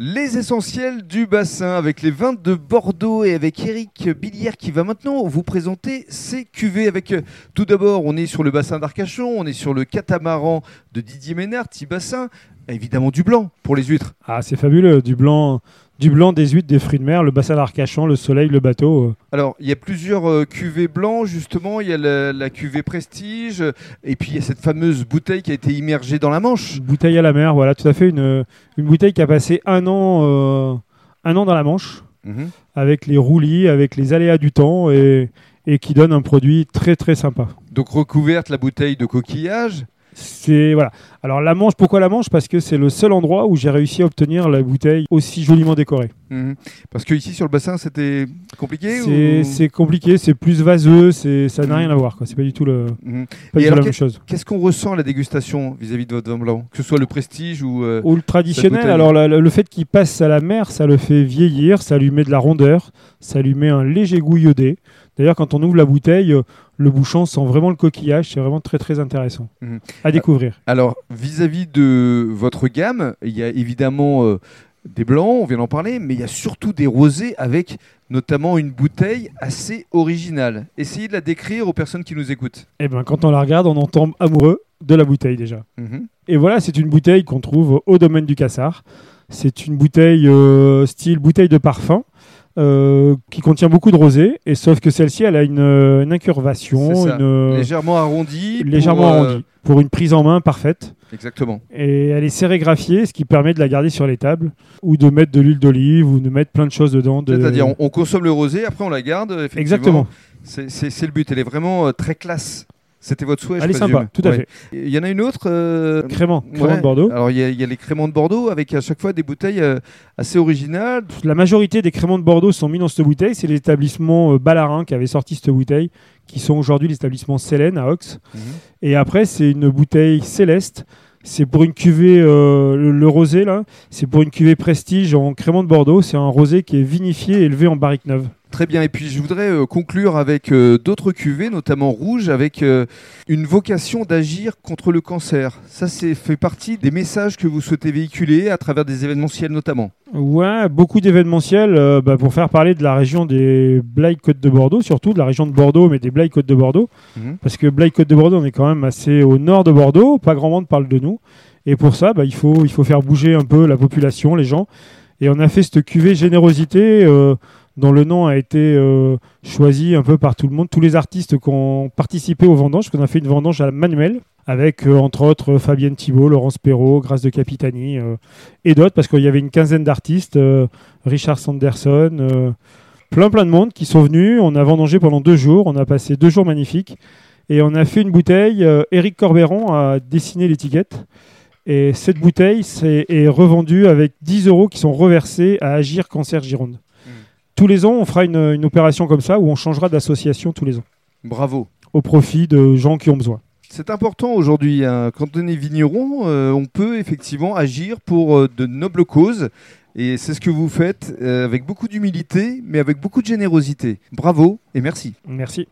Les essentiels du bassin avec les vins de Bordeaux et avec Eric Billière qui va maintenant vous présenter ses cuvées. Avec euh, tout d'abord, on est sur le bassin d'Arcachon, on est sur le catamaran de Didier Ménard, petit bassin, évidemment du blanc pour les huîtres. Ah, c'est fabuleux, du blanc, du blanc, des huîtres, des fruits de mer, le bassin d'Arcachon, le soleil, le bateau. euh. Alors, il y a plusieurs euh, cuvées blancs, justement. Il y a la, la cuvée Prestige, euh, et puis il y a cette fameuse bouteille qui a été immergée dans la Manche. Une bouteille à la mer, voilà, tout à fait. Une, une bouteille qui a passé un an, euh, un an dans la Manche, Mhm. avec les roulis, avec les aléas du temps, et, et qui donne un produit très très sympa. Donc, recouverte la bouteille de coquillage. C'est voilà. Alors la Manche, pourquoi la Manche? Parce que c'est le seul endroit où j'ai réussi à obtenir la bouteille aussi joliment décorée. Mhm. Parce que ici sur le bassin, c'était compliqué C'est ou- compliqué, c'est plus vaseux, c'est ça n'a rien à voir. C'est pas du tout, le, Mhm. pas du tout la même chose. Qu'est-ce qu'on ressent à la dégustation vis-à-vis de votre vin blanc? Que ce soit le Prestige ou... euh, Ou le traditionnel, alors la- la- le fait qu'il passe à la mer, ça le fait vieillir, ça lui met de la rondeur, ça lui met un léger goût iodé. D'ailleurs, quand on ouvre la bouteille, euh, le bouchon sent vraiment le coquillage, c'est vraiment très très intéressant Mhm. à découvrir. Alors, vis-à-vis de votre gamme, il y a évidemment euh, des blancs, on vient d'en parler, mais il y a surtout des rosés avec notamment une bouteille assez originale. Essayez de la décrire aux personnes qui nous écoutent. Et ben quand on la regarde, on en tombe amoureux de la bouteille déjà. Mhm. Et voilà, c'est une bouteille qu'on trouve au domaine du Cassard. C'est une bouteille euh, style bouteille de parfum euh, qui contient beaucoup de rosé, et sauf que celle-ci, elle a une, euh, une incurvation, euh, Légèrement arrondi. pour, légèrement euh, arrondie, pour une prise en main parfaite. Exactement. Et elle est sérigraphiée, ce qui permet de la garder sur les tables, ou de mettre de l'huile d'olive, ou de mettre plein de choses dedans. de- C'est-à-dire, on, on consomme le rosé, après on la garde. Effectivement. Exactement. C'est le but. Elle est vraiment euh, très classe. C'était votre souhait, Elle est je présume. sympa, tout à Ouais. fait. Il y en a une autre. euh, Crément, crément ouais. de Bordeaux. Alors, il y, a- il y a les créments de Bordeaux avec à chaque fois des bouteilles euh, assez originales. La majorité des créments de Bordeaux sont mis dans cette bouteille. C'est l'établissement euh, Ballarin qui avait sorti cette bouteille, qui sont aujourd'hui l'établissement Célène à Ox. Et après, c'est une bouteille céleste. C'est pour une cuvée, euh, le, rosé là, c'est pour une cuvée prestige en crément de Bordeaux. C'est un rosé qui est vinifié et élevé en barrique neuve. Très bien. Et puis, je voudrais euh, conclure avec euh, d'autres cuvées, notamment rouges, avec une vocation d'agir contre le cancer. Ça, c'est fait partie des messages que vous souhaitez véhiculer à travers des événementiels, notamment. Ouais, beaucoup d'événementiels euh, bah, pour faire parler de la région des Blaye Côtes de Bordeaux, surtout de la région de Bordeaux, mais des Blaye Côtes de Bordeaux. Mhm. Parce que Blaye Côtes de Bordeaux, on est quand même assez au nord de Bordeaux, pas grand monde parle de nous. Et pour ça, bah, il, faut, il faut faire bouger un peu la population, les gens. Et on a fait cette cuvée Générosité, euh, dont le nom a été euh, choisi un peu par tout le monde, tous les artistes qui ont participé aux vendanges, qu'on a fait une vendange à la manuelle, avec euh, entre autres Fabienne Thibault, Laurence Perrault, Grâce de Capitani euh, et d'autres, parce qu'il y avait une quinzaine d'artistes, euh, Richard Sanderson, euh, plein plein de monde qui sont venus. On a vendangé pendant deux jours, on a passé deux jours magnifiques. Et on a fait une bouteille. euh, Éric Corberon a dessiné l'étiquette. Et cette bouteille est revendue avec 10 euros qui sont reversés à Agir Cancer Gironde. Tous les ans, on fera une, une opération comme ça où on changera d'association tous les ans, Bravo. au profit de gens qui ont besoin. C'est important aujourd'hui. hein. Quand on est vigneron, euh, on peut effectivement agir pour euh, de nobles causes. Et c'est ce que vous faites euh, avec beaucoup d'humilité, mais avec beaucoup de générosité. Bravo et merci. Merci.